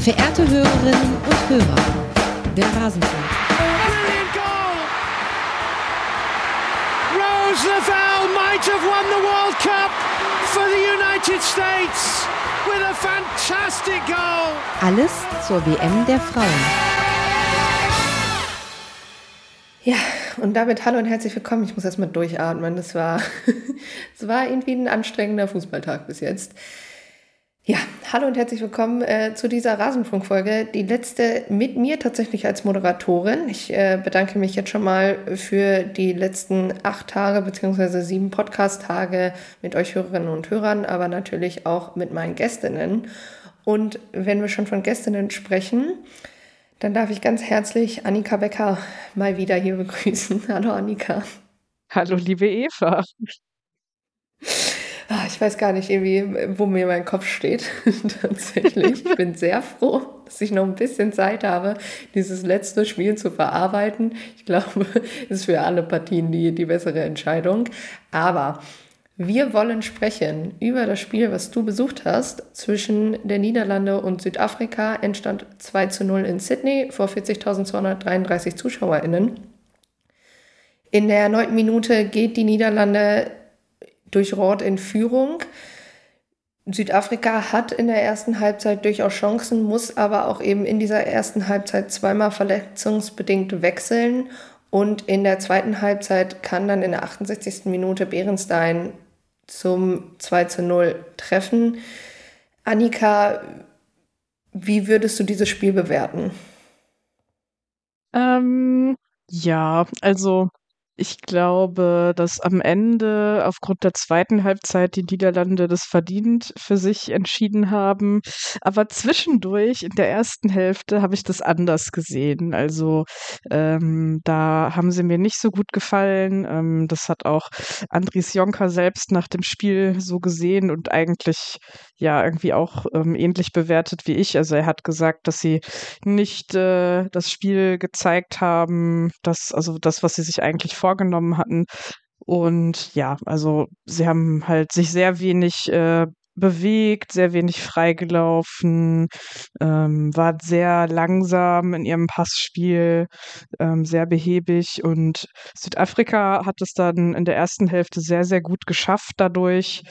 Verehrte Hörerinnen und Hörer, der Rasenfunk. Brilliant goal! Rose Lavelle might have won the World Cup for the United States with a fantastic goal. Alles zur WM der Frauen. Ja, und damit hallo und herzlich willkommen. Ich muss erstmal durchatmen. Das war, das war irgendwie ein anstrengender Fußballtag bis jetzt. Hallo und herzlich willkommen äh, zu dieser Rasenfunkfolge. Die letzte mit mir tatsächlich als Moderatorin. Ich äh, bedanke mich jetzt schon mal für die letzten acht Tage beziehungsweise sieben Podcast-Tage mit euch Hörerinnen und Hörern, aber natürlich auch mit meinen Gästinnen. Und wenn wir schon von Gästinnen sprechen, dann darf ich ganz herzlich Annika Becker mal wieder hier begrüßen. Hallo Annika. Hallo liebe Eva. Ah, ich weiß gar nicht irgendwie, wo mir mein Kopf steht. Tatsächlich. Ich bin sehr froh, dass ich noch ein bisschen Zeit habe, dieses letzte Spiel zu verarbeiten. Ich glaube, es ist für alle Partien die, die bessere Entscheidung. Aber wir wollen sprechen über das Spiel, was du besucht hast, zwischen der Niederlande und Südafrika. Endstand 2 zu 0 in Sydney vor 40.233 ZuschauerInnen. In der neunten Minute geht die Niederlande durch Rot in Führung. Südafrika hat in der ersten Halbzeit durchaus Chancen, muss aber auch eben in dieser ersten Halbzeit zweimal verletzungsbedingt wechseln. Und in der zweiten Halbzeit kann dann in der 68. Minute Behrenstein zum 2 zu 0 treffen. Annika, wie würdest du dieses Spiel bewerten? Ähm, ja, also ich glaube, dass am Ende aufgrund der zweiten Halbzeit die Niederlande das verdient für sich entschieden haben. Aber zwischendurch in der ersten Hälfte habe ich das anders gesehen. Also ähm, da haben sie mir nicht so gut gefallen. Ähm, das hat auch Andries Jonker selbst nach dem Spiel so gesehen und eigentlich ja irgendwie auch ähm, ähnlich bewertet wie ich. Also er hat gesagt, dass sie nicht äh, das Spiel gezeigt haben, dass also das, was sie sich eigentlich vorgenommen hatten. Und ja, also sie haben halt sich sehr wenig äh, bewegt, sehr wenig freigelaufen, ähm, war sehr langsam in ihrem Passspiel, ähm, sehr behäbig und Südafrika hat es dann in der ersten Hälfte sehr, sehr gut geschafft, dadurch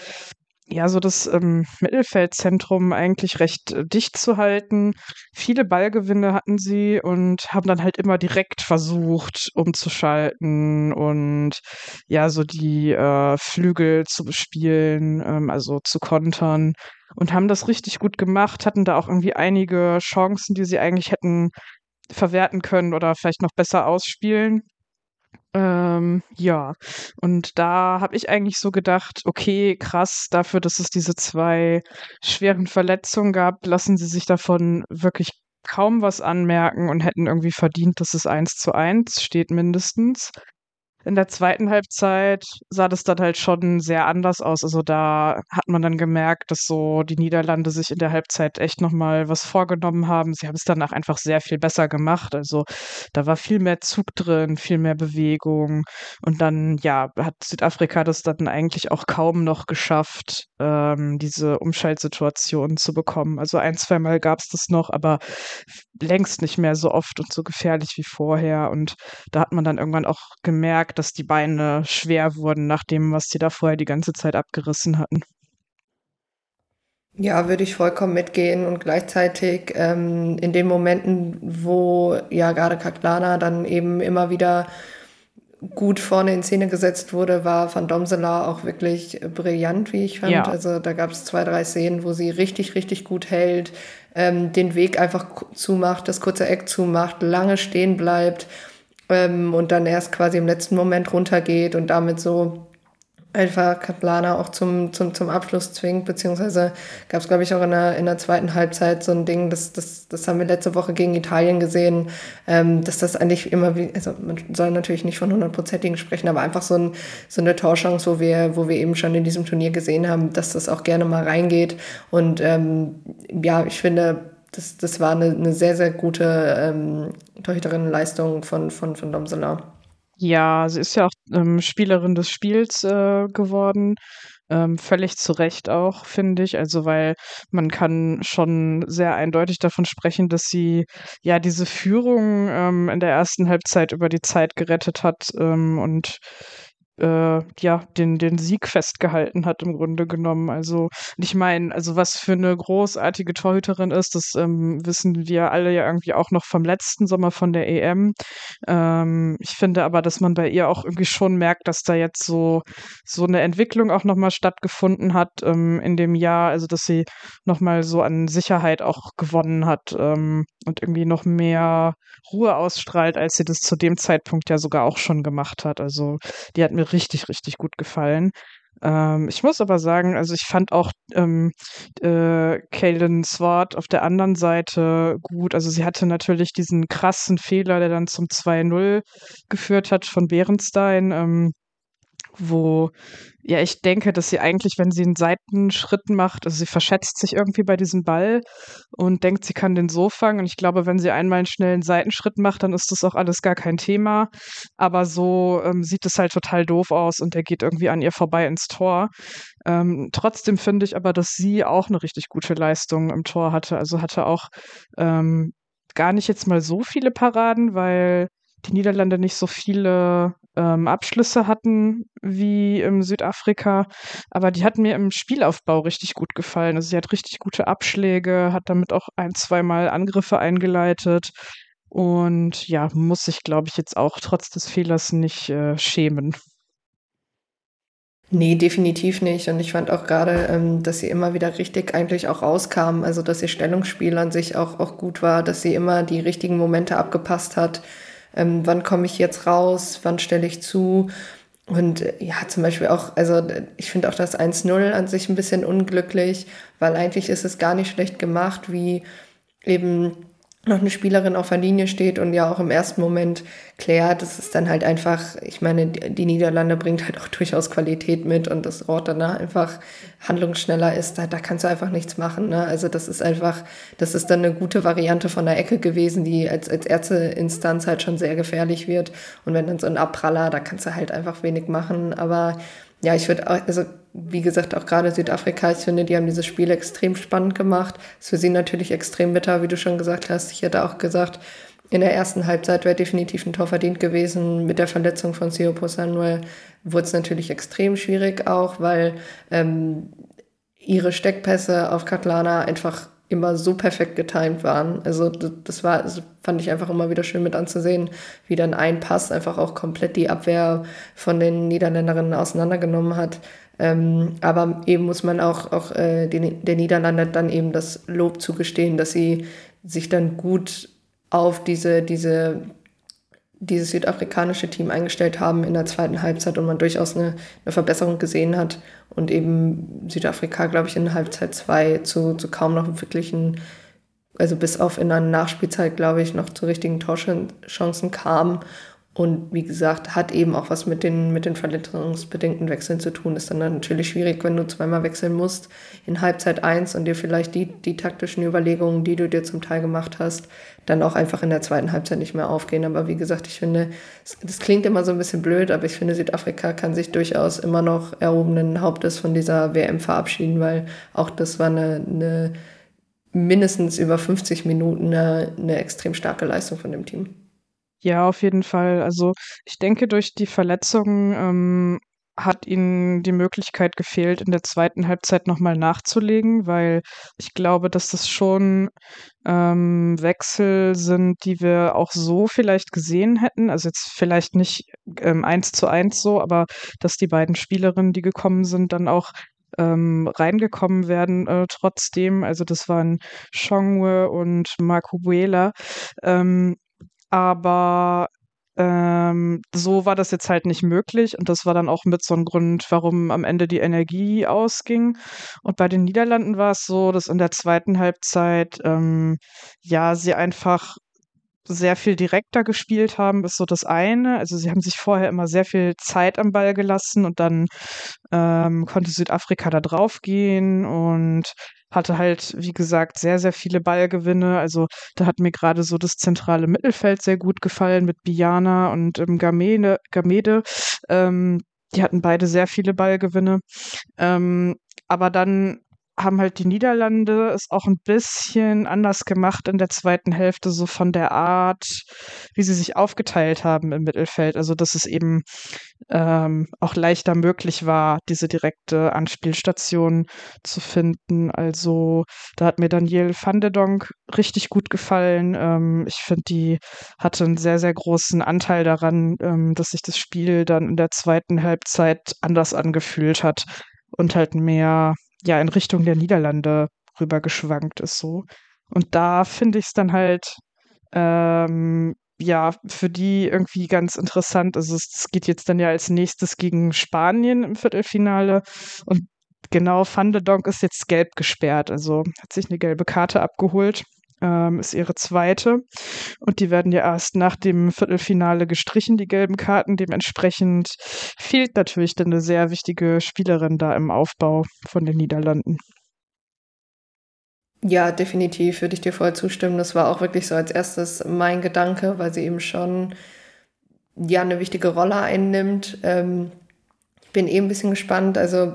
ja, so das ähm, Mittelfeldzentrum eigentlich recht äh, dicht zu halten. Viele Ballgewinne hatten sie und haben dann halt immer direkt versucht, umzuschalten und ja, so die äh, Flügel zu bespielen, ähm, also zu kontern und haben das richtig gut gemacht, hatten da auch irgendwie einige Chancen, die sie eigentlich hätten verwerten können oder vielleicht noch besser ausspielen. Ähm, ja, und da habe ich eigentlich so gedacht, okay, krass, dafür, dass es diese zwei schweren Verletzungen gab, lassen sie sich davon wirklich kaum was anmerken und hätten irgendwie verdient, dass es eins zu eins steht mindestens. In der zweiten Halbzeit sah das dann halt schon sehr anders aus. Also da hat man dann gemerkt, dass so die Niederlande sich in der Halbzeit echt nochmal was vorgenommen haben. Sie haben es danach einfach sehr viel besser gemacht. Also da war viel mehr Zug drin, viel mehr Bewegung. Und dann, ja, hat Südafrika das dann eigentlich auch kaum noch geschafft, ähm, diese Umschaltsituation zu bekommen. Also ein, zweimal gab es das noch, aber längst nicht mehr so oft und so gefährlich wie vorher. Und da hat man dann irgendwann auch gemerkt, dass die Beine schwer wurden nach dem, was sie da vorher die ganze Zeit abgerissen hatten. Ja, würde ich vollkommen mitgehen und gleichzeitig ähm, in den Momenten, wo ja gerade Kaklana dann eben immer wieder gut vorne in Szene gesetzt wurde, war Van Domsela auch wirklich brillant, wie ich fand. Ja. Also da gab es zwei, drei Szenen, wo sie richtig, richtig gut hält, ähm, den Weg einfach zumacht, das kurze Eck zumacht, lange stehen bleibt ähm, und dann erst quasi im letzten Moment runtergeht und damit so einfach Kaplana auch zum, zum, zum Abschluss zwingt, beziehungsweise gab es, glaube ich, auch in der, in der zweiten Halbzeit so ein Ding, das, das, das haben wir letzte Woche gegen Italien gesehen, ähm, dass das eigentlich immer wie, also man soll natürlich nicht von hundertprozentigen sprechen, aber einfach so, ein, so eine Torchance, wo wir, wo wir eben schon in diesem Turnier gesehen haben, dass das auch gerne mal reingeht und ähm, ja, ich finde, das, das war eine, eine sehr, sehr gute ähm, Torhüterinnenleistung von, von, von Domsela. Ja, sie ist ja auch ähm, Spielerin des Spiels äh, geworden. Ähm, völlig zu Recht auch, finde ich. Also, weil man kann schon sehr eindeutig davon sprechen, dass sie ja diese Führung ähm, in der ersten Halbzeit über die Zeit gerettet hat ähm, und äh, ja, den, den Sieg festgehalten hat im Grunde genommen. Also ich meine, also was für eine großartige Torhüterin ist, das ähm, wissen wir alle ja irgendwie auch noch vom letzten Sommer von der EM. Ähm, ich finde aber, dass man bei ihr auch irgendwie schon merkt, dass da jetzt so, so eine Entwicklung auch nochmal stattgefunden hat ähm, in dem Jahr, also dass sie nochmal so an Sicherheit auch gewonnen hat ähm, und irgendwie noch mehr Ruhe ausstrahlt, als sie das zu dem Zeitpunkt ja sogar auch schon gemacht hat. Also die hat mir richtig, richtig gut gefallen. Ähm, ich muss aber sagen, also ich fand auch ähm, äh, Kaylin Swart auf der anderen Seite gut. Also sie hatte natürlich diesen krassen Fehler, der dann zum 2-0 geführt hat von Bärenstein. Ähm, wo ja ich denke, dass sie eigentlich, wenn sie einen Seitenschritt macht, also sie verschätzt sich irgendwie bei diesem Ball und denkt, sie kann den so fangen. Und ich glaube, wenn sie einmal einen schnellen Seitenschritt macht, dann ist das auch alles gar kein Thema. Aber so ähm, sieht es halt total doof aus und der geht irgendwie an ihr vorbei ins Tor. Ähm, trotzdem finde ich aber, dass sie auch eine richtig gute Leistung im Tor hatte. Also hatte auch ähm, gar nicht jetzt mal so viele Paraden, weil die Niederlande nicht so viele ähm, Abschlüsse hatten wie im Südafrika, aber die hat mir im Spielaufbau richtig gut gefallen. Also sie hat richtig gute Abschläge, hat damit auch ein, zweimal Angriffe eingeleitet und ja, muss sich, glaube ich, jetzt auch trotz des Fehlers nicht äh, schämen. Nee, definitiv nicht. Und ich fand auch gerade, ähm, dass sie immer wieder richtig eigentlich auch rauskam. Also, dass ihr Stellungsspiel an sich auch, auch gut war, dass sie immer die richtigen Momente abgepasst hat ähm, wann komme ich jetzt raus, wann stelle ich zu. Und äh, ja, zum Beispiel auch, also ich finde auch das 1-0 an sich ein bisschen unglücklich, weil eigentlich ist es gar nicht schlecht gemacht, wie eben noch eine Spielerin auf der Linie steht und ja auch im ersten Moment klärt, das ist dann halt einfach, ich meine, die Niederlande bringt halt auch durchaus Qualität mit und das Rot danach einfach handlungsschneller ist, da, da kannst du einfach nichts machen. Ne? Also das ist einfach, das ist dann eine gute Variante von der Ecke gewesen, die als, als erste Instanz halt schon sehr gefährlich wird. Und wenn dann so ein Abpraller, da kannst du halt einfach wenig machen. Aber ja, ich würde also wie gesagt, auch gerade Südafrika, ich finde, die haben dieses Spiel extrem spannend gemacht. Ist für sie natürlich extrem bitter, wie du schon gesagt hast. Ich hätte auch gesagt, in der ersten Halbzeit wäre definitiv ein Tor verdient gewesen. Mit der Verletzung von Sio Posanuel wurde es natürlich extrem schwierig auch, weil ähm, ihre Steckpässe auf Katlana einfach immer so perfekt getimt waren. Also das war, das fand ich einfach immer wieder schön mit anzusehen, wie dann ein Pass einfach auch komplett die Abwehr von den Niederländerinnen auseinandergenommen hat. Ähm, aber eben muss man auch, auch äh, den, der Niederlande dann eben das Lob zugestehen, dass sie sich dann gut auf diese, diese, dieses südafrikanische Team eingestellt haben in der zweiten Halbzeit und man durchaus eine, eine Verbesserung gesehen hat und eben Südafrika, glaube ich, in Halbzeit zwei zu, zu kaum noch wirklichen, also bis auf in der Nachspielzeit, glaube ich, noch zu richtigen Torchancen kam und wie gesagt, hat eben auch was mit den, mit den verletzungsbedingten Wechseln zu tun. Ist dann natürlich schwierig, wenn du zweimal wechseln musst in Halbzeit eins und dir vielleicht die, die taktischen Überlegungen, die du dir zum Teil gemacht hast, dann auch einfach in der zweiten Halbzeit nicht mehr aufgehen. Aber wie gesagt, ich finde, das klingt immer so ein bisschen blöd, aber ich finde, Südafrika kann sich durchaus immer noch erhobenen Hauptes von dieser WM verabschieden, weil auch das war eine, eine mindestens über 50 Minuten eine, eine extrem starke Leistung von dem Team. Ja, auf jeden Fall. Also ich denke, durch die Verletzungen ähm, hat ihnen die Möglichkeit gefehlt, in der zweiten Halbzeit nochmal nachzulegen, weil ich glaube, dass das schon ähm, Wechsel sind, die wir auch so vielleicht gesehen hätten. Also jetzt vielleicht nicht ähm, eins zu eins so, aber dass die beiden Spielerinnen, die gekommen sind, dann auch ähm, reingekommen werden äh, trotzdem. Also das waren Shongwe und Marco Buela. Ähm, aber ähm, so war das jetzt halt nicht möglich und das war dann auch mit so einem Grund, warum am Ende die Energie ausging. Und bei den Niederlanden war es so, dass in der zweiten Halbzeit ähm, ja sie einfach sehr viel direkter gespielt haben, ist so das eine. Also sie haben sich vorher immer sehr viel Zeit am Ball gelassen und dann ähm, konnte Südafrika da drauf gehen und hatte halt, wie gesagt, sehr, sehr viele Ballgewinne. Also da hat mir gerade so das zentrale Mittelfeld sehr gut gefallen mit Biana und ähm, Gamede. Gamede. Ähm, die hatten beide sehr viele Ballgewinne. Ähm, aber dann haben halt die Niederlande es auch ein bisschen anders gemacht in der zweiten Hälfte, so von der Art, wie sie sich aufgeteilt haben im Mittelfeld. Also, dass es eben ähm, auch leichter möglich war, diese direkte Anspielstation zu finden. Also, da hat mir Daniel van der Donk richtig gut gefallen. Ähm, ich finde, die hatte einen sehr, sehr großen Anteil daran, ähm, dass sich das Spiel dann in der zweiten Halbzeit anders angefühlt hat und halt mehr ja in Richtung der Niederlande rübergeschwankt ist so. Und da finde ich es dann halt ähm, ja für die irgendwie ganz interessant. Also es geht jetzt dann ja als nächstes gegen Spanien im Viertelfinale und genau Van de Donk ist jetzt gelb gesperrt, also hat sich eine gelbe Karte abgeholt. Ähm, ist ihre zweite. Und die werden ja erst nach dem Viertelfinale gestrichen, die gelben Karten. Dementsprechend fehlt natürlich dann eine sehr wichtige Spielerin da im Aufbau von den Niederlanden. Ja, definitiv würde ich dir voll zustimmen. Das war auch wirklich so als erstes mein Gedanke, weil sie eben schon ja eine wichtige Rolle einnimmt. Ähm, ich bin eh ein bisschen gespannt. Also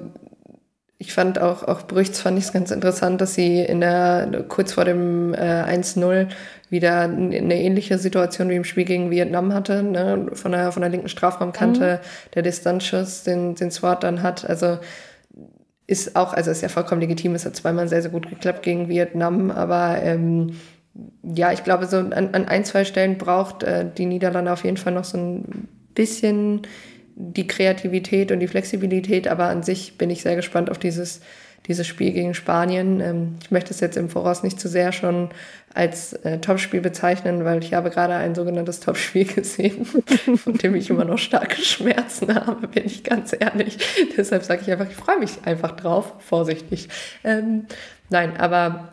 ich fand auch, auch Brüchts fand ich es ganz interessant, dass sie in der, kurz vor dem äh, 1-0 wieder eine ähnliche Situation wie im Spiel gegen Vietnam hatte, ne? von, der, von der linken Strafraumkante, mhm. der Distanzschuss, den, den Swart dann hat. Also ist auch, also ist ja vollkommen legitim, es hat zweimal sehr, sehr gut geklappt gegen Vietnam, aber ähm, ja, ich glaube, so an, an ein, zwei Stellen braucht äh, die Niederlande auf jeden Fall noch so ein bisschen die Kreativität und die Flexibilität, aber an sich bin ich sehr gespannt auf dieses, dieses Spiel gegen Spanien. Ähm, ich möchte es jetzt im Voraus nicht zu sehr schon als äh, Topspiel bezeichnen, weil ich habe gerade ein sogenanntes Topspiel gesehen, von dem ich immer noch starke Schmerzen habe, bin ich ganz ehrlich. Deshalb sage ich einfach, ich freue mich einfach drauf, vorsichtig. Ähm, nein, aber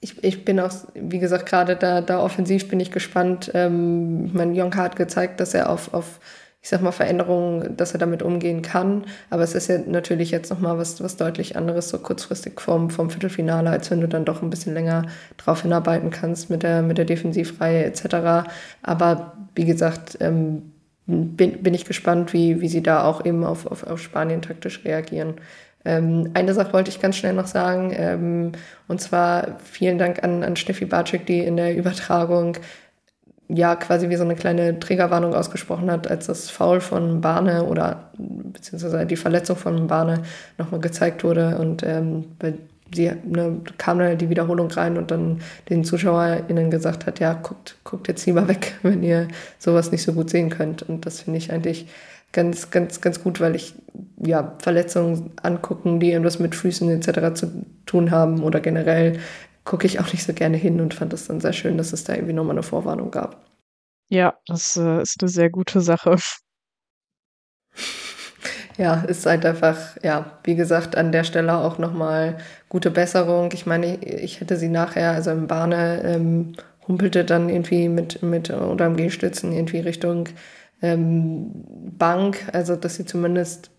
ich, ich bin auch, wie gesagt, gerade da, da offensiv bin ich gespannt. Ähm, ich meine, Jonka hat gezeigt, dass er auf, auf ich sag mal, Veränderungen, dass er damit umgehen kann. Aber es ist ja natürlich jetzt nochmal was, was deutlich anderes, so kurzfristig vom, vom Viertelfinale, als wenn du dann doch ein bisschen länger drauf hinarbeiten kannst mit der, mit der Defensivreihe etc. Aber wie gesagt, ähm, bin, bin ich gespannt, wie, wie sie da auch eben auf, auf, auf Spanien taktisch reagieren. Ähm, eine Sache wollte ich ganz schnell noch sagen, ähm, und zwar vielen Dank an, an Steffi Barczyk, die in der Übertragung ja quasi wie so eine kleine Trägerwarnung ausgesprochen hat, als das Foul von Barne oder beziehungsweise die Verletzung von Barne nochmal gezeigt wurde und ähm, sie ne, kam dann die Wiederholung rein und dann den ZuschauerInnen gesagt hat, ja, guckt, guckt jetzt lieber weg, wenn ihr sowas nicht so gut sehen könnt. Und das finde ich eigentlich ganz, ganz, ganz gut, weil ich ja Verletzungen angucken, die irgendwas mit Füßen etc. zu tun haben oder generell gucke ich auch nicht so gerne hin und fand es dann sehr schön, dass es da irgendwie nochmal eine Vorwarnung gab. Ja, das äh, ist eine sehr gute Sache. Ja, ist halt einfach, ja, wie gesagt, an der Stelle auch nochmal gute Besserung. Ich meine, ich hätte sie nachher, also im Bahne, ähm, humpelte dann irgendwie mit, mit oder am Gehstützen irgendwie Richtung ähm, Bank, also dass sie zumindest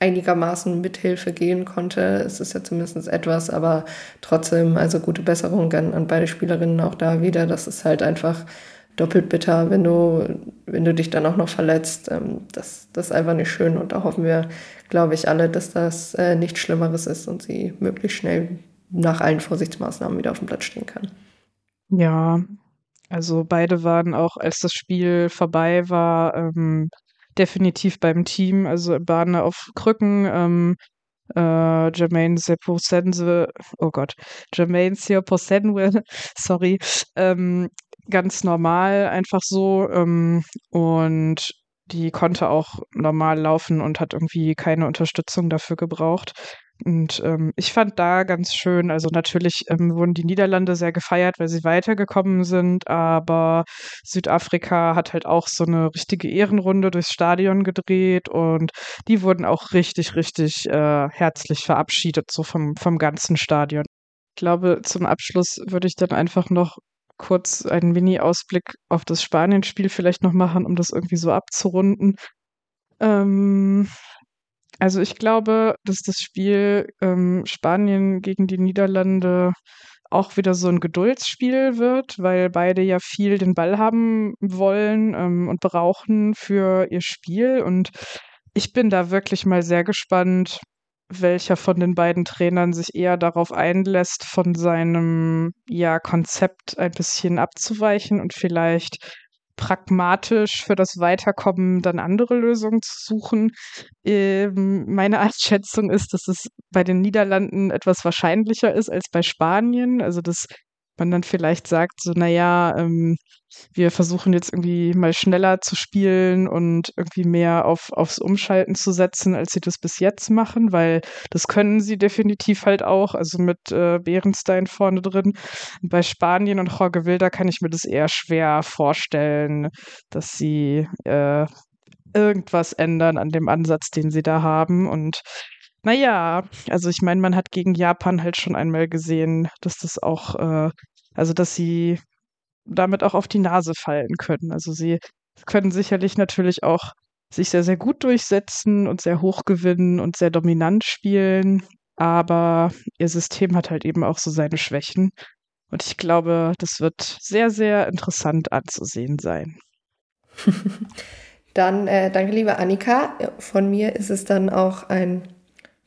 einigermaßen Mithilfe gehen konnte. Es ist ja zumindest etwas, aber trotzdem, also gute Besserung an, an beide Spielerinnen auch da wieder. Das ist halt einfach doppelt bitter, wenn du, wenn du dich dann auch noch verletzt. Ähm, das, das ist einfach nicht schön und da hoffen wir, glaube ich, alle, dass das äh, nichts Schlimmeres ist und sie möglichst schnell nach allen Vorsichtsmaßnahmen wieder auf dem Platz stehen kann. Ja, also beide waren auch, als das Spiel vorbei war, ähm, definitiv beim Team, also Bahne auf Krücken, ähm, äh, Jermaine Seposense, oh Gott, Jermaine Seposenwe, sorry, ähm, ganz normal, einfach so ähm, und die konnte auch normal laufen und hat irgendwie keine Unterstützung dafür gebraucht. Und ähm, ich fand da ganz schön, also natürlich ähm, wurden die Niederlande sehr gefeiert, weil sie weitergekommen sind, aber Südafrika hat halt auch so eine richtige Ehrenrunde durchs Stadion gedreht und die wurden auch richtig, richtig äh, herzlich verabschiedet, so vom, vom ganzen Stadion. Ich glaube, zum Abschluss würde ich dann einfach noch kurz einen Mini-Ausblick auf das Spanien-Spiel vielleicht noch machen, um das irgendwie so abzurunden. Ähm, also ich glaube, dass das Spiel ähm, Spanien gegen die Niederlande auch wieder so ein Geduldsspiel wird, weil beide ja viel den Ball haben wollen ähm, und brauchen für ihr Spiel. Und ich bin da wirklich mal sehr gespannt, welcher von den beiden Trainern sich eher darauf einlässt, von seinem ja, Konzept ein bisschen abzuweichen und vielleicht pragmatisch für das Weiterkommen dann andere Lösungen zu suchen. Ähm, meine Einschätzung ist, dass es bei den Niederlanden etwas wahrscheinlicher ist als bei Spanien. Also dass man dann vielleicht sagt, so, naja, ähm, wir versuchen jetzt irgendwie mal schneller zu spielen und irgendwie mehr auf, aufs Umschalten zu setzen, als sie das bis jetzt machen, weil das können sie definitiv halt auch, also mit äh, Bärenstein vorne drin. Bei Spanien und Jorge Wilder kann ich mir das eher schwer vorstellen, dass sie äh, irgendwas ändern an dem Ansatz, den sie da haben und naja, also ich meine, man hat gegen Japan halt schon einmal gesehen, dass das auch, äh, also dass sie damit auch auf die Nase fallen können. Also sie können sicherlich natürlich auch sich sehr, sehr gut durchsetzen und sehr hoch gewinnen und sehr dominant spielen, aber ihr System hat halt eben auch so seine Schwächen. Und ich glaube, das wird sehr, sehr interessant anzusehen sein. Dann äh, danke, liebe Annika. Von mir ist es dann auch ein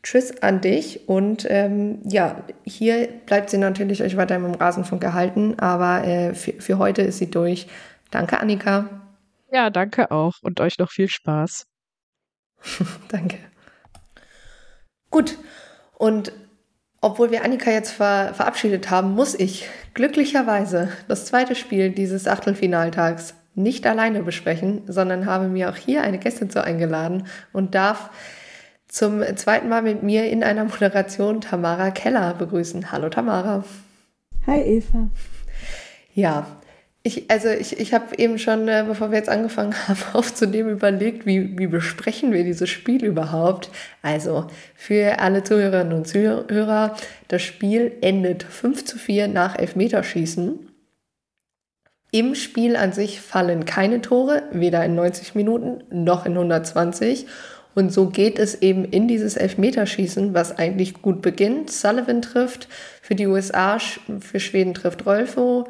Tschüss an dich und ähm, ja, hier bleibt sie natürlich euch weiter im Rasenfunk gehalten, aber äh, für, für heute ist sie durch. Danke, Annika. Ja, danke auch und euch noch viel Spaß. danke. Gut, und obwohl wir Annika jetzt ver verabschiedet haben, muss ich glücklicherweise das zweite Spiel dieses Achtelfinaltags nicht alleine besprechen, sondern habe mir auch hier eine Gästin zu eingeladen und darf zum zweiten Mal mit mir in einer Moderation Tamara Keller begrüßen. Hallo Tamara. Hi Eva. Ja, ich, also ich, ich habe eben schon, äh, bevor wir jetzt angefangen haben aufzunehmen, überlegt, wie, wie besprechen wir dieses Spiel überhaupt. Also für alle Zuhörerinnen und Zuhörer, das Spiel endet 5 zu 4 nach Elfmeterschießen. Im Spiel an sich fallen keine Tore, weder in 90 Minuten noch in 120. Und so geht es eben in dieses Elfmeterschießen, was eigentlich gut beginnt. Sullivan trifft für die USA, für Schweden trifft Rolfo.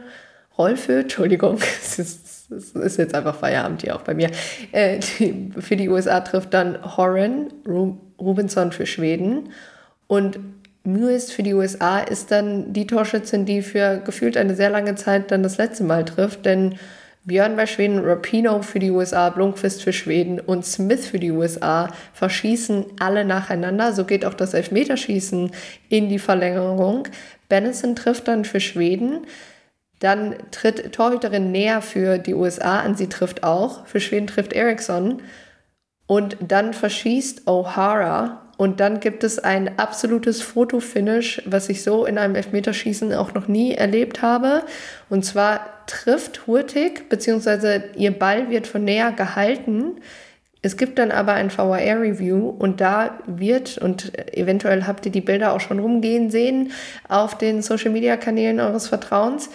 Rolfö, Entschuldigung, es ist, es ist, jetzt einfach Feierabend hier auch bei mir. Äh, die, für die USA trifft dann Horan, Ru Rubinson für Schweden. Und Mewis für die USA ist dann die Torschützin, die für gefühlt eine sehr lange Zeit dann das letzte Mal trifft, denn Björn bei Schweden, Rapino für die USA, Blomqvist für Schweden und Smith für die USA verschießen alle nacheinander. So geht auch das Elfmeterschießen in die Verlängerung. Bennison trifft dann für Schweden. Dann tritt Torhüterin näher für die USA an, sie trifft auch. Für Schweden trifft Eriksson. Und dann verschießt O'Hara und dann gibt es ein absolutes Fotofinish, was ich so in einem Elfmeterschießen auch noch nie erlebt habe. Und zwar trifft Hurtig, beziehungsweise ihr Ball wird von näher gehalten. Es gibt dann aber ein VAR-Review und da wird, und eventuell habt ihr die Bilder auch schon rumgehen sehen, auf den Social-Media-Kanälen eures Vertrauens.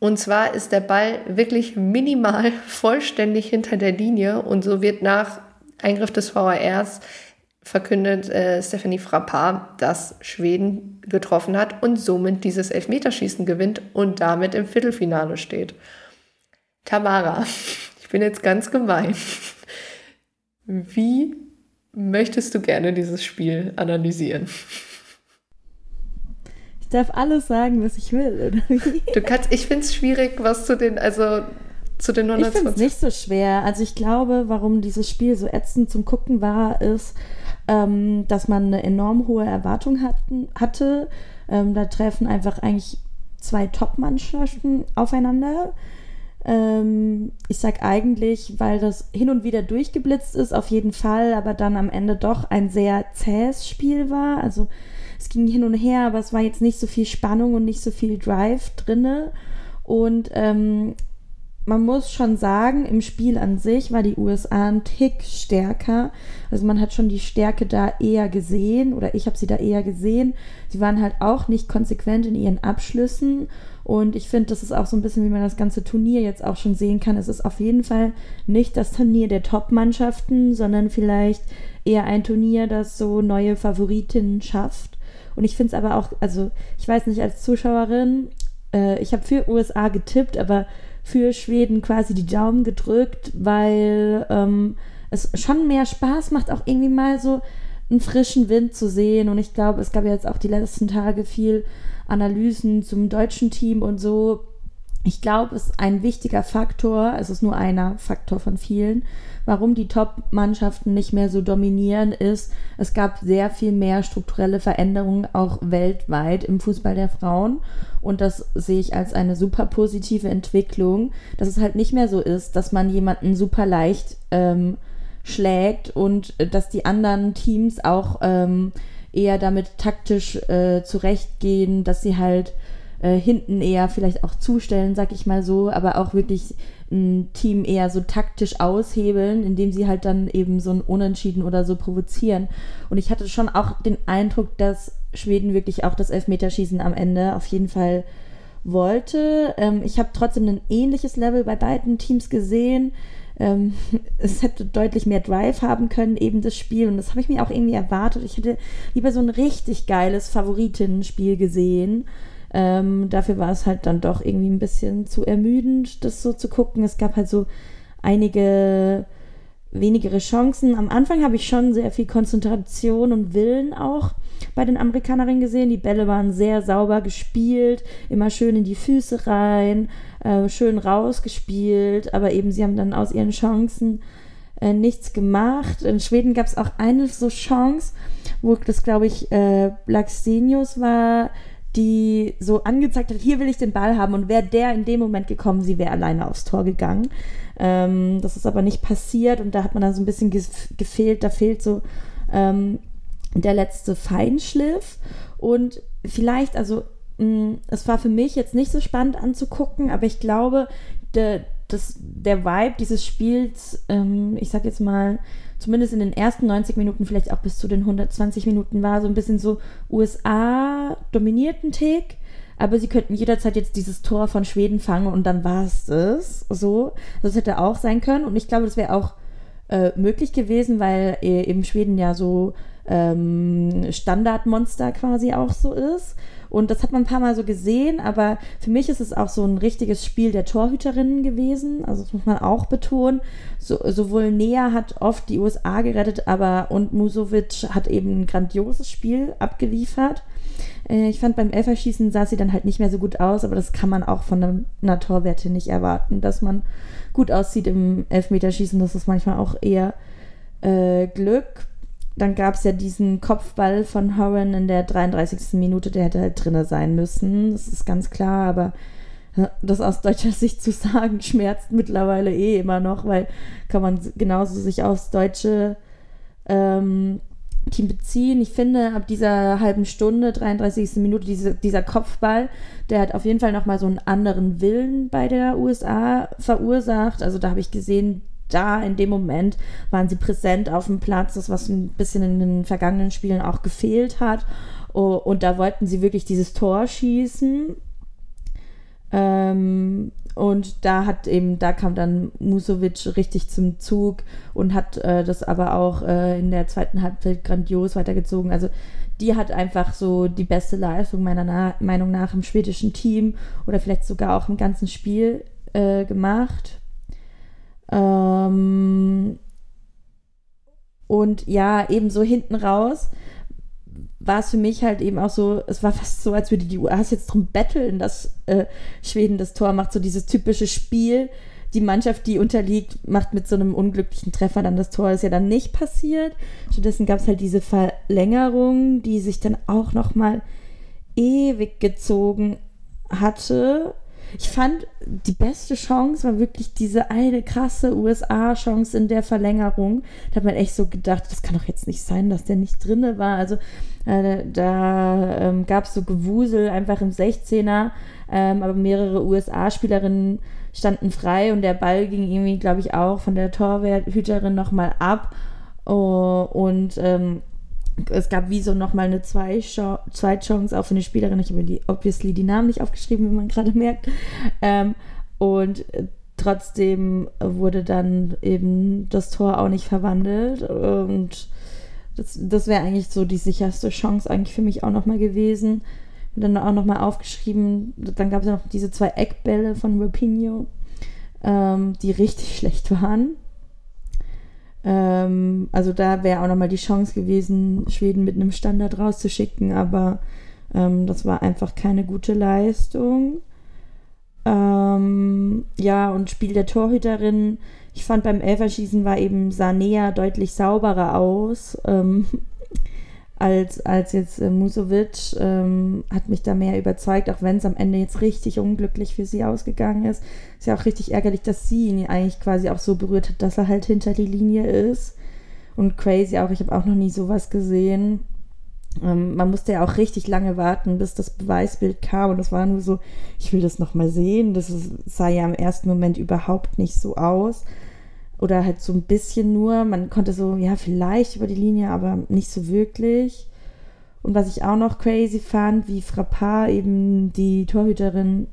Und zwar ist der Ball wirklich minimal vollständig hinter der Linie und so wird nach Eingriff des VARs verkündet äh, Stephanie Frappard, dass Schweden getroffen hat und somit dieses Elfmeterschießen gewinnt und damit im Viertelfinale steht. Tamara, ich bin jetzt ganz gemein. Wie möchtest du gerne dieses Spiel analysieren? Ich darf alles sagen, was ich will, oder wie? Du kannst, ich finde es schwierig, was zu den, also zu den 120. Ich finde es nicht so schwer. Also ich glaube, warum dieses Spiel so ätzend zum Gucken war, ist, ähm, dass man eine enorm hohe Erwartung hatten, hatte. Ähm, da treffen einfach eigentlich zwei Top-Mannschaften aufeinander. Ähm, ich sag eigentlich, weil das hin und wieder durchgeblitzt ist, auf jeden Fall, aber dann am Ende doch ein sehr zähes Spiel war. Also es ging hin und her, aber es war jetzt nicht so viel Spannung und nicht so viel Drive drinne. Und ähm, man muss schon sagen, im Spiel an sich war die USA ein Tick stärker. Also man hat schon die Stärke da eher gesehen oder ich habe sie da eher gesehen. Sie waren halt auch nicht konsequent in ihren Abschlüssen und ich finde, das ist auch so ein bisschen, wie man das ganze Turnier jetzt auch schon sehen kann. Es ist auf jeden Fall nicht das Turnier der Top-Mannschaften, sondern vielleicht eher ein Turnier, das so neue Favoritinnen schafft. Und ich finde es aber auch, also ich weiß nicht, als Zuschauerin, äh, ich habe für USA getippt, aber für Schweden quasi die Daumen gedrückt, weil ähm, es schon mehr Spaß macht, auch irgendwie mal so einen frischen Wind zu sehen. Und ich glaube, es gab jetzt auch die letzten Tage viel Analysen zum deutschen Team und so. Ich glaube, es ist ein wichtiger Faktor, es ist nur einer Faktor von vielen, warum die Top-Mannschaften nicht mehr so dominieren, ist, es gab sehr viel mehr strukturelle Veränderungen auch weltweit im Fußball der Frauen. Und das sehe ich als eine super positive Entwicklung, dass es halt nicht mehr so ist, dass man jemanden super leicht ähm, schlägt und dass die anderen Teams auch ähm, eher damit taktisch äh, zurechtgehen, dass sie halt äh, hinten eher vielleicht auch zustellen, sag ich mal so, aber auch wirklich ein Team eher so taktisch aushebeln, indem sie halt dann eben so ein Unentschieden oder so provozieren. Und ich hatte schon auch den Eindruck, dass Schweden wirklich auch das Elfmeterschießen am Ende auf jeden Fall wollte. Ähm, ich habe trotzdem ein ähnliches Level bei beiden Teams gesehen. Ähm, es hätte deutlich mehr Drive haben können, eben das Spiel. Und das habe ich mir auch irgendwie erwartet. Ich hätte lieber so ein richtig geiles Favoritinnenspiel gesehen. Ähm, dafür war es halt dann doch irgendwie ein bisschen zu ermüdend, das so zu gucken. Es gab halt so einige wenigere Chancen. Am Anfang habe ich schon sehr viel Konzentration und Willen auch bei den Amerikanerinnen gesehen. Die Bälle waren sehr sauber gespielt, immer schön in die Füße rein, äh, schön rausgespielt, aber eben sie haben dann aus ihren Chancen äh, nichts gemacht. In Schweden gab es auch eine so Chance, wo das, glaube ich, äh, Blackstenius war, die so angezeigt hat, hier will ich den Ball haben und wäre der in dem Moment gekommen, sie wäre alleine aufs Tor gegangen. Ähm, das ist aber nicht passiert und da hat man dann so ein bisschen gefehlt, da fehlt so ähm, der letzte Feinschliff und vielleicht, also mh, mm, es war für mich jetzt nicht so spannend anzugucken, aber ich glaube, de, das, der Vibe dieses Spiels, ähm, ich sag jetzt mal, zumindest in den ersten 90 Minuten, vielleicht auch bis zu den 120 Minuten, war so ein bisschen so USA dominierten Tick. Aber sie könnten jederzeit jetzt dieses Tor von Schweden fangen und dann war es das. So. Das hätte auch sein können. Und ich glaube, das wäre auch äh, möglich gewesen, weil äh, eben Schweden ja so ähm, Standardmonster quasi auch so ist. Und das hat man ein paar Mal so gesehen, aber für mich ist es auch so ein richtiges Spiel der Torhüterinnen gewesen. Also das muss man auch betonen. So, sowohl Nea hat oft die USA gerettet, aber und Musovic hat eben ein grandioses Spiel abgeliefert. Äh, ich fand beim Elferschießen sah sie dann halt nicht mehr so gut aus, aber das kann man auch von einer Torwerte nicht erwarten, dass man gut aussieht im Elfmeterschießen. Das ist manchmal auch eher äh, Glück. Dann gab es ja diesen Kopfball von Horan in der 33. Minute, der hätte halt drinne sein müssen. Das ist ganz klar, aber äh, das aus deutscher Sicht zu sagen, schmerzt mittlerweile eh immer noch, weil kann man genauso sich aufs deutsche ähm, Team beziehen. Ich finde, ab dieser halben Stunde, 33. Minute, diese, dieser Kopfball, der hat auf jeden Fall nochmal so einen anderen Willen bei der USA verursacht. Also da habe ich gesehen, da in dem Moment waren sie präsent auf dem Platz, das was ein bisschen in den vergangenen Spielen auch gefehlt hat. Oh, und da wollten sie wirklich dieses Tor schießen. Ähm, und da hat eben, da kam dann Musovic richtig zum Zug und hat äh, das aber auch äh, in der zweiten Halbzeit grandios weitergezogen. Also die hat einfach so die beste Leistung meiner Na Meinung nach im schwedischen Team oder vielleicht sogar auch im ganzen Spiel äh, gemacht. Ähm, und ja, eben so hinten raus war es für mich halt eben auch so, es war fast so, als würde die UAs jetzt drum betteln, dass äh, Schweden das Tor macht, so dieses typische Spiel. Die Mannschaft, die unterliegt, macht mit so einem unglücklichen Treffer dann das Tor. ist ja dann nicht passiert. Stattdessen gab es halt diese Verlängerung, die sich dann auch noch mal ewig gezogen hatte. Ich fand, die beste Chance war wirklich diese eine krasse USA-Chance in der Verlängerung. Da hat man echt so gedacht, das kann doch jetzt nicht sein, dass der nicht drinne war. Also äh, da ähm, gab es so Gewusel einfach im 16er, ähm, aber mehrere USA-Spielerinnen standen frei und der Ball ging irgendwie, glaube ich, auch von der Torhüterin nochmal ab. Oh, und ähm, es gab wie so nochmal eine Zweitchance auch für eine Spielerin. Ich habe die, obviously die Namen nicht aufgeschrieben, wie man gerade merkt. Ähm, und trotzdem wurde dann eben das Tor auch nicht verwandelt. Und das, das wäre eigentlich so die sicherste Chance eigentlich für mich auch nochmal gewesen. Und dann auch nochmal aufgeschrieben, dann gab es noch diese zwei Eckbälle von Rapinho, ähm, die richtig schlecht waren. Ähm, also da wäre auch nochmal die Chance gewesen, Schweden mit einem Standard rauszuschicken, aber ähm, das war einfach keine gute Leistung. Ähm, ja, und Spiel der Torhüterin. Ich fand beim Elferschießen war eben Sanea deutlich sauberer aus. Ähm, als, als jetzt äh, Musovic ähm, hat mich da mehr überzeugt, auch wenn es am Ende jetzt richtig unglücklich für sie ausgegangen ist. Ist ja auch richtig ärgerlich, dass sie ihn eigentlich quasi auch so berührt hat, dass er halt hinter die Linie ist. Und crazy auch, ich habe auch noch nie sowas gesehen. Ähm, man musste ja auch richtig lange warten, bis das Beweisbild kam. Und das war nur so, ich will das nochmal sehen. Das sah ja im ersten Moment überhaupt nicht so aus oder halt so ein bisschen nur. Man konnte so, ja, vielleicht über die Linie, aber nicht so wirklich. Und was ich auch noch crazy fand, wie Frappar eben die Torhüterin,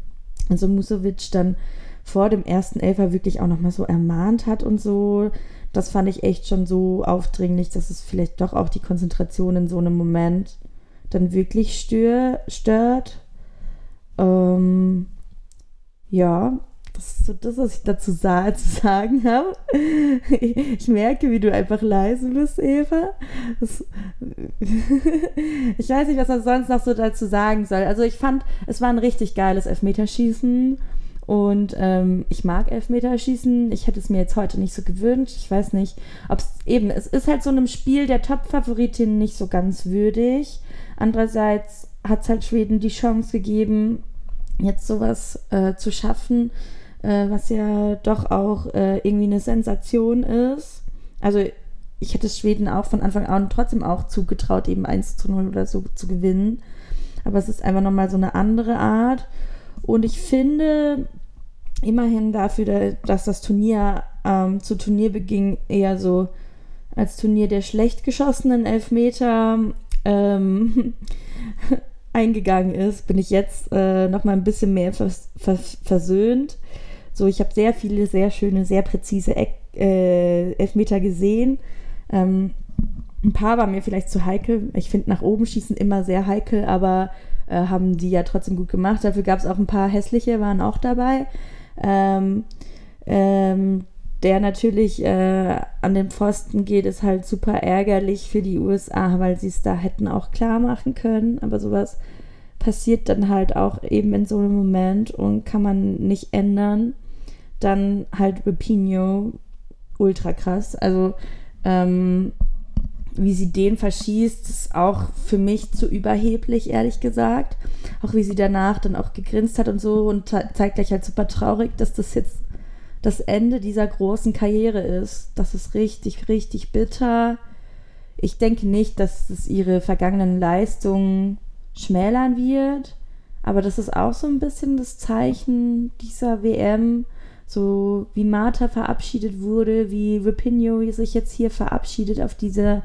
also Musovic, dann vor dem ersten Elfer wirklich auch nochmal so ermahnt hat und so. Das fand ich echt schon so aufdringlich, dass es vielleicht doch auch die Konzentration in so einem Moment dann wirklich stör, stört. Ähm, ja, das ist so das, was ich dazu sa zu sagen habe. Ich merke, wie du einfach leise bist, Eva. Das, ich weiß nicht, was man sonst noch so dazu sagen soll. Also ich fand, es war ein richtig geiles Elfmeterschießen. Und ähm, ich mag Elfmeterschießen. Ich hätte es mir jetzt heute nicht so gewünscht. Ich weiß nicht, ob es eben, es ist halt so einem Spiel der Top-Favoritin nicht so ganz würdig. Andererseits hat es halt Schweden die Chance gegeben, jetzt sowas äh, zu schaffen äh, was ja doch auch äh, irgendwie eine Sensation ist. Also ich hätte Schweden auch von Anfang an trotzdem auch zugetraut, eben 1 zu 0 oder so zu gewinnen. Aber es ist einfach nochmal so eine andere Art. Und ich finde immerhin dafür, dass das Turnier ähm, zu Turnierbeginn eher so als Turnier der schlecht geschossenen Elfmeter ähm, eingegangen ist, bin ich jetzt äh, nochmal ein bisschen mehr vers vers versöhnt. So, ich habe sehr viele, sehr schöne, sehr präzise Eck, äh, Elfmeter gesehen. Ähm, ein paar waren mir vielleicht zu heikel. Ich finde nach oben schießen immer sehr heikel, aber äh, haben die ja trotzdem gut gemacht. Dafür gab es auch ein paar hässliche, waren auch dabei. Ähm, ähm, der natürlich äh, an den Pfosten geht, ist halt super ärgerlich für die USA, weil sie es da hätten auch klar machen können. Aber sowas passiert dann halt auch eben in so einem Moment und kann man nicht ändern dann halt Rapino ultra krass. Also, ähm, wie sie den verschießt, ist auch für mich zu überheblich, ehrlich gesagt. Auch wie sie danach dann auch gegrinst hat und so und zeigt gleich halt super traurig, dass das jetzt das Ende dieser großen Karriere ist. Das ist richtig, richtig bitter. Ich denke nicht, dass es ihre vergangenen Leistungen schmälern wird, aber das ist auch so ein bisschen das Zeichen dieser WM, so wie Martha verabschiedet wurde, wie Rapinho sich jetzt hier verabschiedet auf dieser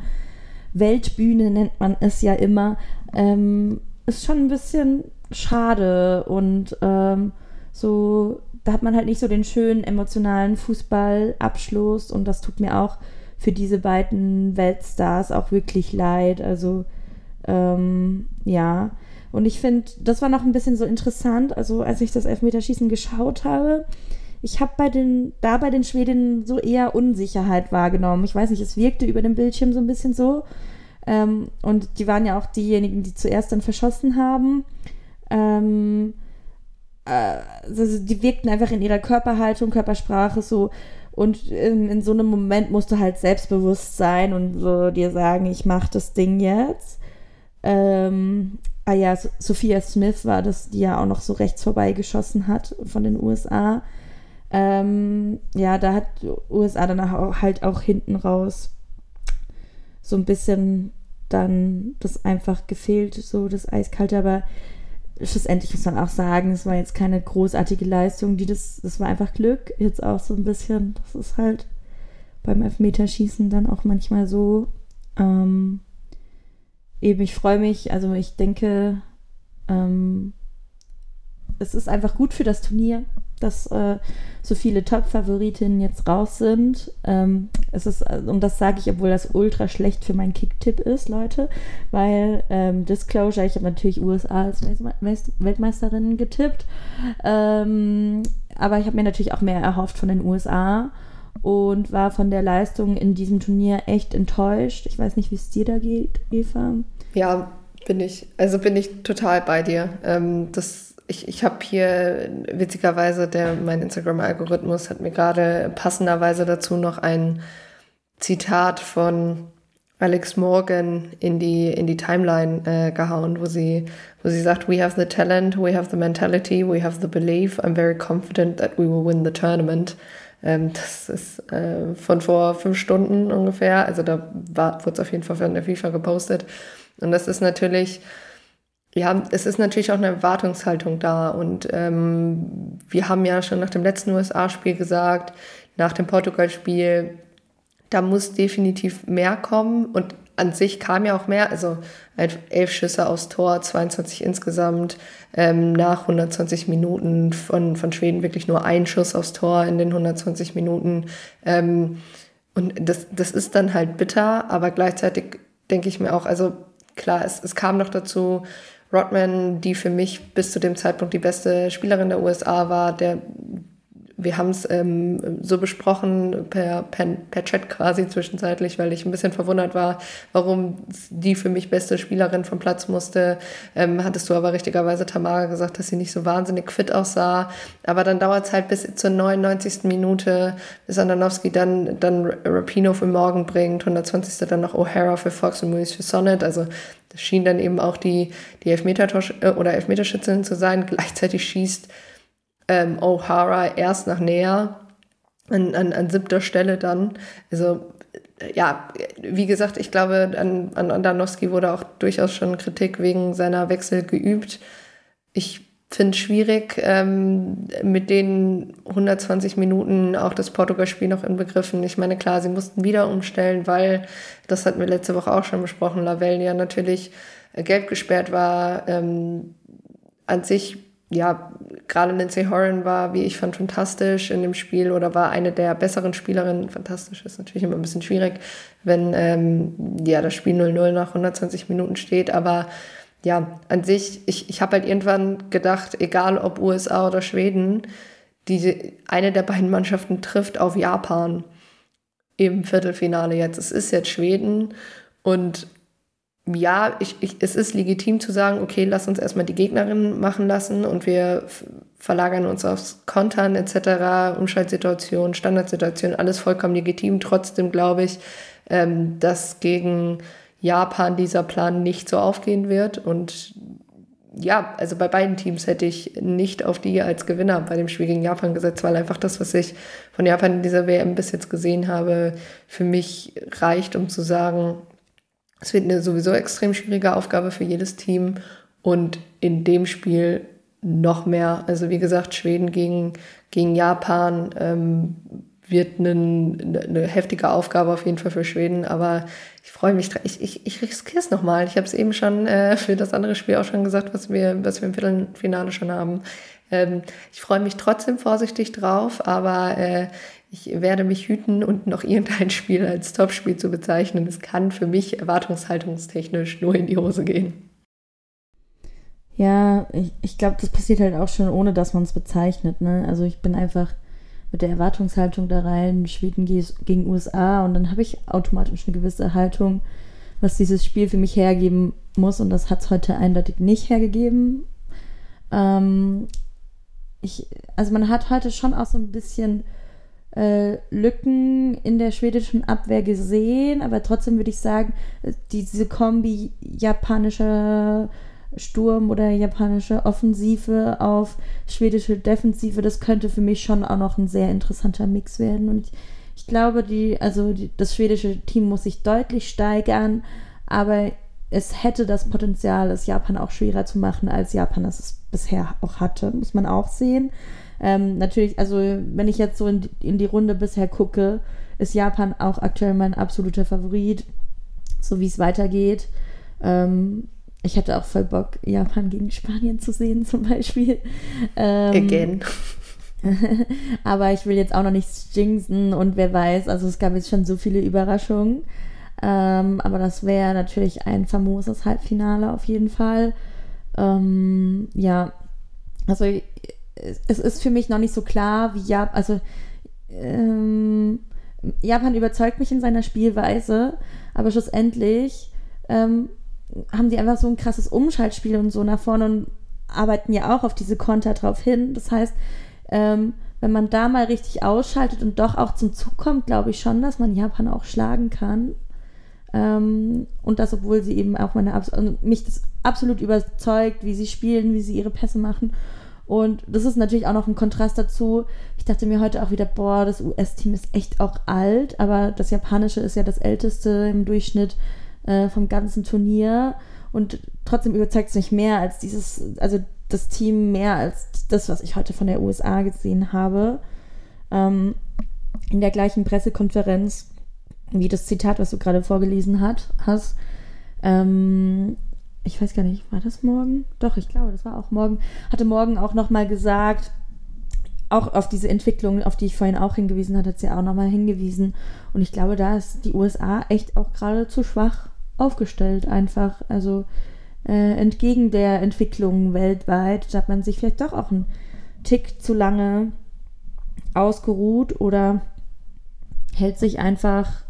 Weltbühne, nennt man es ja immer, ähm, ist schon ein bisschen schade und ähm, so, da hat man halt nicht so den schönen emotionalen Fußballabschluss und das tut mir auch für diese beiden Weltstars auch wirklich leid. Also, ähm, ja. Und ich finde, das war noch ein bisschen so interessant. Also, als ich das Elfmeterschießen geschaut habe, ich habe bei den, da bei den Schwedinnen so eher Unsicherheit wahrgenommen. Ich weiß nicht, es wirkte über dem Bildschirm so ein bisschen so. Ähm, und die waren ja auch diejenigen, die zuerst dann verschossen haben. Ähm, äh, also die wirkten einfach in ihrer Körperhaltung, Körpersprache so. Und in, in so einem Moment musst du halt selbstbewusst sein und so dir sagen, ich mache das Ding jetzt. Ähm, ah ja, Sophia Smith war das, die ja auch noch so rechts vorbeigeschossen hat von den USA. Ähm, ja, da hat USA dann auch, halt auch hinten raus so ein bisschen dann das einfach gefehlt, so das Eiskalte, aber schlussendlich muss man auch sagen, es war jetzt keine großartige Leistung, die das, das war einfach Glück, jetzt auch so ein bisschen, das ist halt beim Elfmeterschießen dann auch manchmal so. Ähm, eben, ich freue mich, also ich denke, ähm, es ist einfach gut für das Turnier, dass äh, so viele Top-Favoritinnen jetzt raus sind. Ähm, es ist, äh, und das sage ich, obwohl das ultra schlecht für meinen Kick-Tipp ist, Leute, weil ähm, Disclosure, ich habe natürlich USA als Weltmeisterinnen getippt, ähm, aber ich habe mir natürlich auch mehr erhofft von den USA. und war von der Leistung in diesem Turnier echt enttäuscht. Ich weiß nicht, wie es dir da geht, Eva. Ja, bin ich. Also bin ich total bei dir. Ähm, das, ich ich habe hier witzigerweise, der, mein Instagram-Algorithmus hat mir gerade passenderweise dazu noch ein Zitat von Alex Morgan in die, in die Timeline äh, gehauen, wo sie, wo sie sagt, we have the talent, we have the mentality, we have the belief, I'm very confident that we will win the tournament. Ähm, das ist äh, von vor fünf Stunden ungefähr. Also da wurde es auf jeden Fall von der FIFA gepostet. Und das ist natürlich, ja, es ist natürlich auch eine Erwartungshaltung da. Und ähm, wir haben ja schon nach dem letzten USA-Spiel gesagt, nach dem Portugal-Spiel, da muss definitiv mehr kommen. Und an sich kam ja auch mehr, also elf Schüsse aufs Tor, 22 insgesamt, ähm, nach 120 Minuten von, von Schweden wirklich nur ein Schuss aufs Tor in den 120 Minuten. Ähm, und das, das ist dann halt bitter, aber gleichzeitig denke ich mir auch, also klar, es, es kam noch dazu, Rodman, die für mich bis zu dem Zeitpunkt die beste Spielerin der USA war, der wir haben es ähm, so besprochen per, per, per Chat quasi zwischenzeitlich, weil ich ein bisschen verwundert war, warum die für mich beste Spielerin vom Platz musste. Ähm, hattest du aber richtigerweise Tamara gesagt, dass sie nicht so wahnsinnig fit aussah. Aber dann dauert es halt bis zur 99. Minute, bis Andanowski dann, dann Rapino für Morgen bringt, 120. dann noch O'Hara für Fox und Moise für Sonnet. Also das schien dann eben auch die, die Elfmeter äh, oder Elfmeterschützin zu sein. Gleichzeitig schießt ähm, O'Hara erst nach näher, an, an, an siebter Stelle dann. Also ja, wie gesagt, ich glaube, an, an Andanowski wurde auch durchaus schon Kritik wegen seiner Wechsel geübt. Ich finde es schwierig, ähm, mit den 120 Minuten auch das Portugal-Spiel noch inbegriffen. Ich meine, klar, sie mussten wieder umstellen, weil, das hatten wir letzte Woche auch schon besprochen, Lavelle ja natürlich äh, gelb gesperrt war. Ähm, an sich ja, gerade Lindsay Horan war, wie ich fand, fantastisch in dem Spiel oder war eine der besseren Spielerinnen. Fantastisch ist natürlich immer ein bisschen schwierig, wenn ähm, ja, das Spiel 0-0 nach 120 Minuten steht. Aber ja, an sich, ich, ich habe halt irgendwann gedacht, egal ob USA oder Schweden, diese, eine der beiden Mannschaften trifft auf Japan im Viertelfinale jetzt. Es ist jetzt Schweden und ja, ich, ich, es ist legitim zu sagen, okay, lass uns erstmal die Gegnerin machen lassen und wir verlagern uns aufs Kontern etc., Umschaltsituation, Standardsituation, alles vollkommen legitim. Trotzdem glaube ich, ähm, dass gegen Japan dieser Plan nicht so aufgehen wird. Und ja, also bei beiden Teams hätte ich nicht auf die als Gewinner bei dem Spiel gegen Japan gesetzt, weil einfach das, was ich von Japan in dieser WM bis jetzt gesehen habe, für mich reicht, um zu sagen, es wird eine sowieso extrem schwierige Aufgabe für jedes Team und in dem Spiel noch mehr. Also wie gesagt, Schweden gegen, gegen Japan ähm, wird eine, eine heftige Aufgabe auf jeden Fall für Schweden, aber ich freue mich, ich, ich, ich riskiere es nochmal. Ich habe es eben schon äh, für das andere Spiel auch schon gesagt, was wir, was wir im Viertelfinale schon haben. Ähm, ich freue mich trotzdem vorsichtig drauf, aber äh, ich werde mich hüten und noch irgendein Spiel als Topspiel zu bezeichnen. Es kann für mich erwartungshaltungstechnisch nur in die Hose gehen. Ja, ich, ich glaube, das passiert halt auch schon, ohne dass man es bezeichnet. Ne? Also ich bin einfach mit der Erwartungshaltung da rein, Schweden gegen USA und dann habe ich automatisch eine gewisse Haltung, was dieses Spiel für mich hergeben muss und das hat es heute eindeutig nicht hergegeben. Ähm, ich, also man hat heute schon auch so ein bisschen äh, Lücken in der schwedischen Abwehr gesehen, aber trotzdem würde ich sagen, diese Kombi japanischer Sturm oder japanische Offensive auf schwedische Defensive, das könnte für mich schon auch noch ein sehr interessanter Mix werden. Und ich, ich glaube, die, also die, das schwedische Team muss sich deutlich steigern, aber es hätte das Potenzial, es Japan auch schwerer zu machen, als Japan es bisher auch hatte, muss man auch sehen. Ähm, natürlich, also wenn ich jetzt so in, in die Runde bisher gucke, ist Japan auch aktuell mein absoluter Favorit, so wie es weitergeht. Ähm, ich hätte auch voll Bock, Japan gegen Spanien zu sehen, zum Beispiel. Ähm, Again. aber ich will jetzt auch noch nichts jinxen und wer weiß, also es gab jetzt schon so viele Überraschungen. Ähm, aber das wäre natürlich ein famoses Halbfinale auf jeden Fall. Ähm, ja, also es ist für mich noch nicht so klar, wie ja, also ähm, Japan überzeugt mich in seiner Spielweise, aber schlussendlich ähm, haben die einfach so ein krasses Umschaltspiel und so nach vorne und arbeiten ja auch auf diese Konter drauf hin. Das heißt, ähm, wenn man da mal richtig ausschaltet und doch auch zum Zug kommt, glaube ich schon, dass man Japan auch schlagen kann. Ähm, und das, obwohl sie eben auch meine, also mich das absolut überzeugt, wie sie spielen, wie sie ihre Pässe machen. Und das ist natürlich auch noch ein Kontrast dazu. Ich dachte mir heute auch wieder, boah, das US-Team ist echt auch alt, aber das japanische ist ja das älteste im Durchschnitt äh, vom ganzen Turnier. Und trotzdem überzeugt es mich mehr als dieses, also das Team mehr als das, was ich heute von der USA gesehen habe. Ähm, in der gleichen Pressekonferenz wie das Zitat, was du gerade vorgelesen hat, hast. Ähm, ich weiß gar nicht, war das morgen? Doch, ich glaube, das war auch morgen. Hatte morgen auch nochmal gesagt, auch auf diese Entwicklung, auf die ich vorhin auch hingewiesen hatte, hat sie auch nochmal hingewiesen. Und ich glaube, da ist die USA echt auch gerade zu schwach aufgestellt, einfach. Also äh, entgegen der Entwicklung weltweit, da hat man sich vielleicht doch auch einen Tick zu lange ausgeruht oder hält sich einfach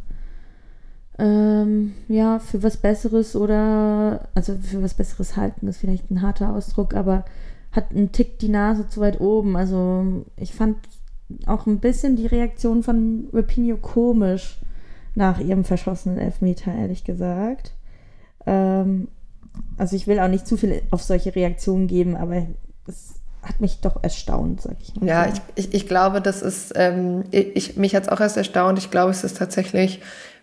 ähm, ja, für was Besseres oder, also für was Besseres halten ist vielleicht ein harter Ausdruck, aber hat einen Tick die Nase zu weit oben. Also ich fand auch ein bisschen die Reaktion von Rapinho komisch nach ihrem verschossenen Elfmeter, ehrlich gesagt. Ähm, also ich will auch nicht zu viel auf solche Reaktionen geben, aber es hat mich doch erstaunt, sag ich mal. Ja, ich, ich, ich glaube, das ist, ähm, ich, mich hat es auch erst erstaunt. Ich glaube, es ist tatsächlich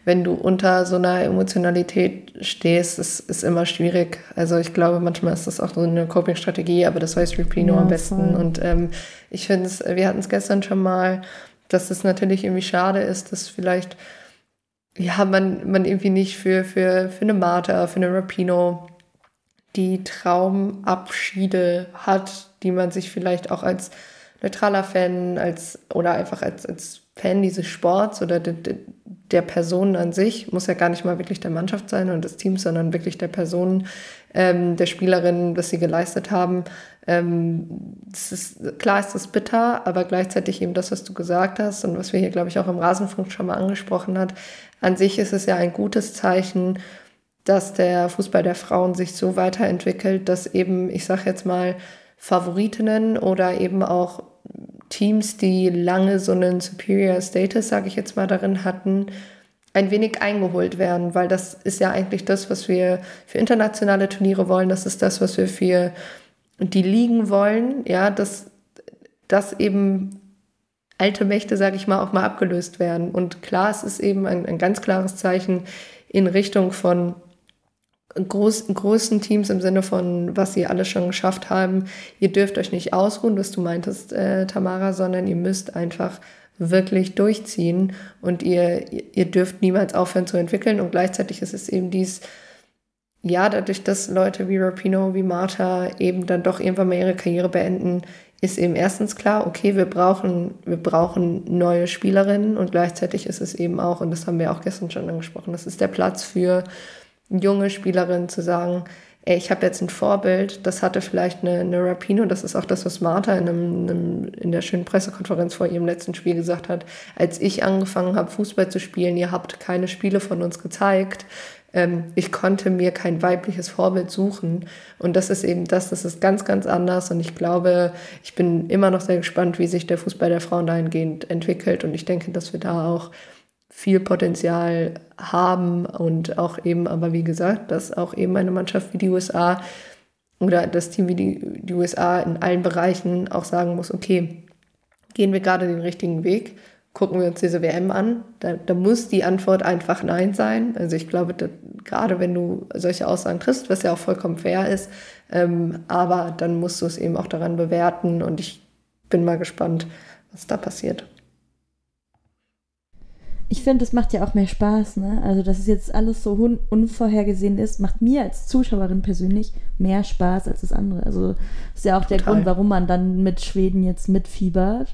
wenn du unter so einer Emotionalität stehst, ist, ist immer schwierig. Also ich glaube, manchmal ist das auch so eine Coping-Strategie, aber das weiß Replino ja, am besten. Voll. Und ähm, ich finde es, wir hatten es gestern schon mal, dass es natürlich irgendwie schade ist, dass vielleicht ja, man, man irgendwie nicht für, für, für eine Marta, für eine Rapino die Traumabschiede hat, die man sich vielleicht auch als neutraler Fan als oder einfach als, als Fan dieses Sports oder de, de, der Personen an sich, muss ja gar nicht mal wirklich der Mannschaft sein und des Teams, sondern wirklich der Personen, ähm, der Spielerinnen, was sie geleistet haben. Ähm, ist, klar ist das bitter, aber gleichzeitig eben das, was du gesagt hast und was wir hier, glaube ich, auch im Rasenfunk schon mal angesprochen hat. An sich ist es ja ein gutes Zeichen, dass der Fußball der Frauen sich so weiterentwickelt, dass eben, ich sage jetzt mal, Favoritinnen oder eben auch Teams, die lange so einen Superior Status, sage ich jetzt mal, darin hatten, ein wenig eingeholt werden, weil das ist ja eigentlich das, was wir für internationale Turniere wollen, das ist das, was wir für die Ligen wollen, ja, dass, dass eben alte Mächte, sage ich mal, auch mal abgelöst werden. Und klar, es ist eben ein, ein ganz klares Zeichen in Richtung von groß, großen Teams im Sinne von, was sie alles schon geschafft haben. Ihr dürft euch nicht ausruhen, was du meintest, äh, Tamara, sondern ihr müsst einfach wirklich durchziehen und ihr, ihr dürft niemals aufhören zu entwickeln und gleichzeitig ist es eben dies, ja, dadurch, dass Leute wie Rapino, wie Martha eben dann doch irgendwann mal ihre Karriere beenden, ist eben erstens klar, okay, wir brauchen, wir brauchen neue Spielerinnen und gleichzeitig ist es eben auch, und das haben wir auch gestern schon angesprochen, das ist der Platz für junge Spielerin zu sagen, ey, ich habe jetzt ein Vorbild, das hatte vielleicht eine, eine Rapino, das ist auch das, was Martha in, einem, einem, in der schönen Pressekonferenz vor ihrem letzten Spiel gesagt hat, als ich angefangen habe, Fußball zu spielen, ihr habt keine Spiele von uns gezeigt, ähm, ich konnte mir kein weibliches Vorbild suchen. Und das ist eben das, das ist ganz, ganz anders. Und ich glaube, ich bin immer noch sehr gespannt, wie sich der Fußball der Frauen dahingehend entwickelt. Und ich denke, dass wir da auch viel Potenzial haben und auch eben, aber wie gesagt, dass auch eben eine Mannschaft wie die USA oder das Team wie die, die USA in allen Bereichen auch sagen muss, okay, gehen wir gerade den richtigen Weg, gucken wir uns diese WM an, da, da muss die Antwort einfach Nein sein. Also ich glaube, dass, gerade wenn du solche Aussagen triffst, was ja auch vollkommen fair ist, ähm, aber dann musst du es eben auch daran bewerten und ich bin mal gespannt, was da passiert ich finde, es macht ja auch mehr Spaß, ne? Also, dass es jetzt alles so un unvorhergesehen ist, macht mir als Zuschauerin persönlich mehr Spaß als das andere. Also, das ist ja auch Total. der Grund, warum man dann mit Schweden jetzt mitfiebert,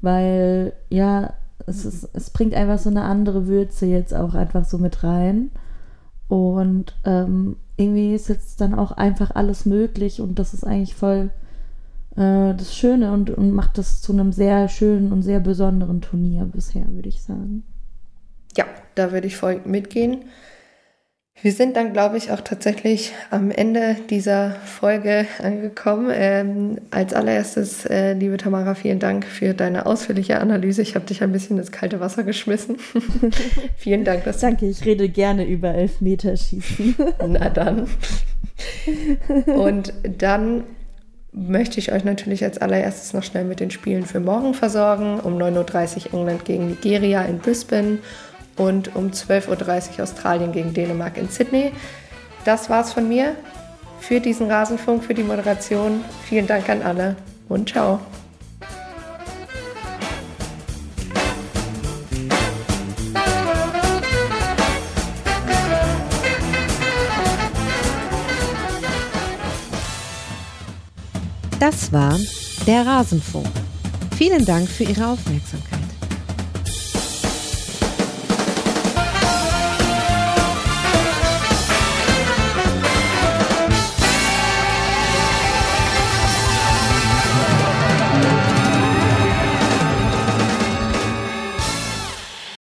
weil, ja, es, ist, es bringt einfach so eine andere Würze jetzt auch einfach so mit rein. Und ähm, irgendwie ist jetzt dann auch einfach alles möglich und das ist eigentlich voll äh, das Schöne und, und macht das zu einem sehr schönen und sehr besonderen Turnier bisher, würde ich sagen. Ja, da würde ich voll mitgehen. Wir sind dann, glaube ich, auch tatsächlich am Ende dieser Folge angekommen. Ähm, als allererstes, äh, liebe Tamara, vielen Dank für deine ausführliche Analyse. Ich habe dich ein bisschen ins kalte Wasser geschmissen. vielen Dank. Dass Danke, ich rede gerne über Elfmeterschießen. Na dann. Und dann möchte ich euch natürlich als allererstes noch schnell mit den Spielen für morgen versorgen. Um 9.30 Uhr England gegen Nigeria in Brisbane und um 12.30 Uhr Australien gegen Dänemark in Sydney. Das war's von mir für diesen Rasenfunk, für die Moderation. Vielen Dank an alle und ciao. Das war der Rasenfunk. Vielen Dank für Ihre Aufmerksamkeit.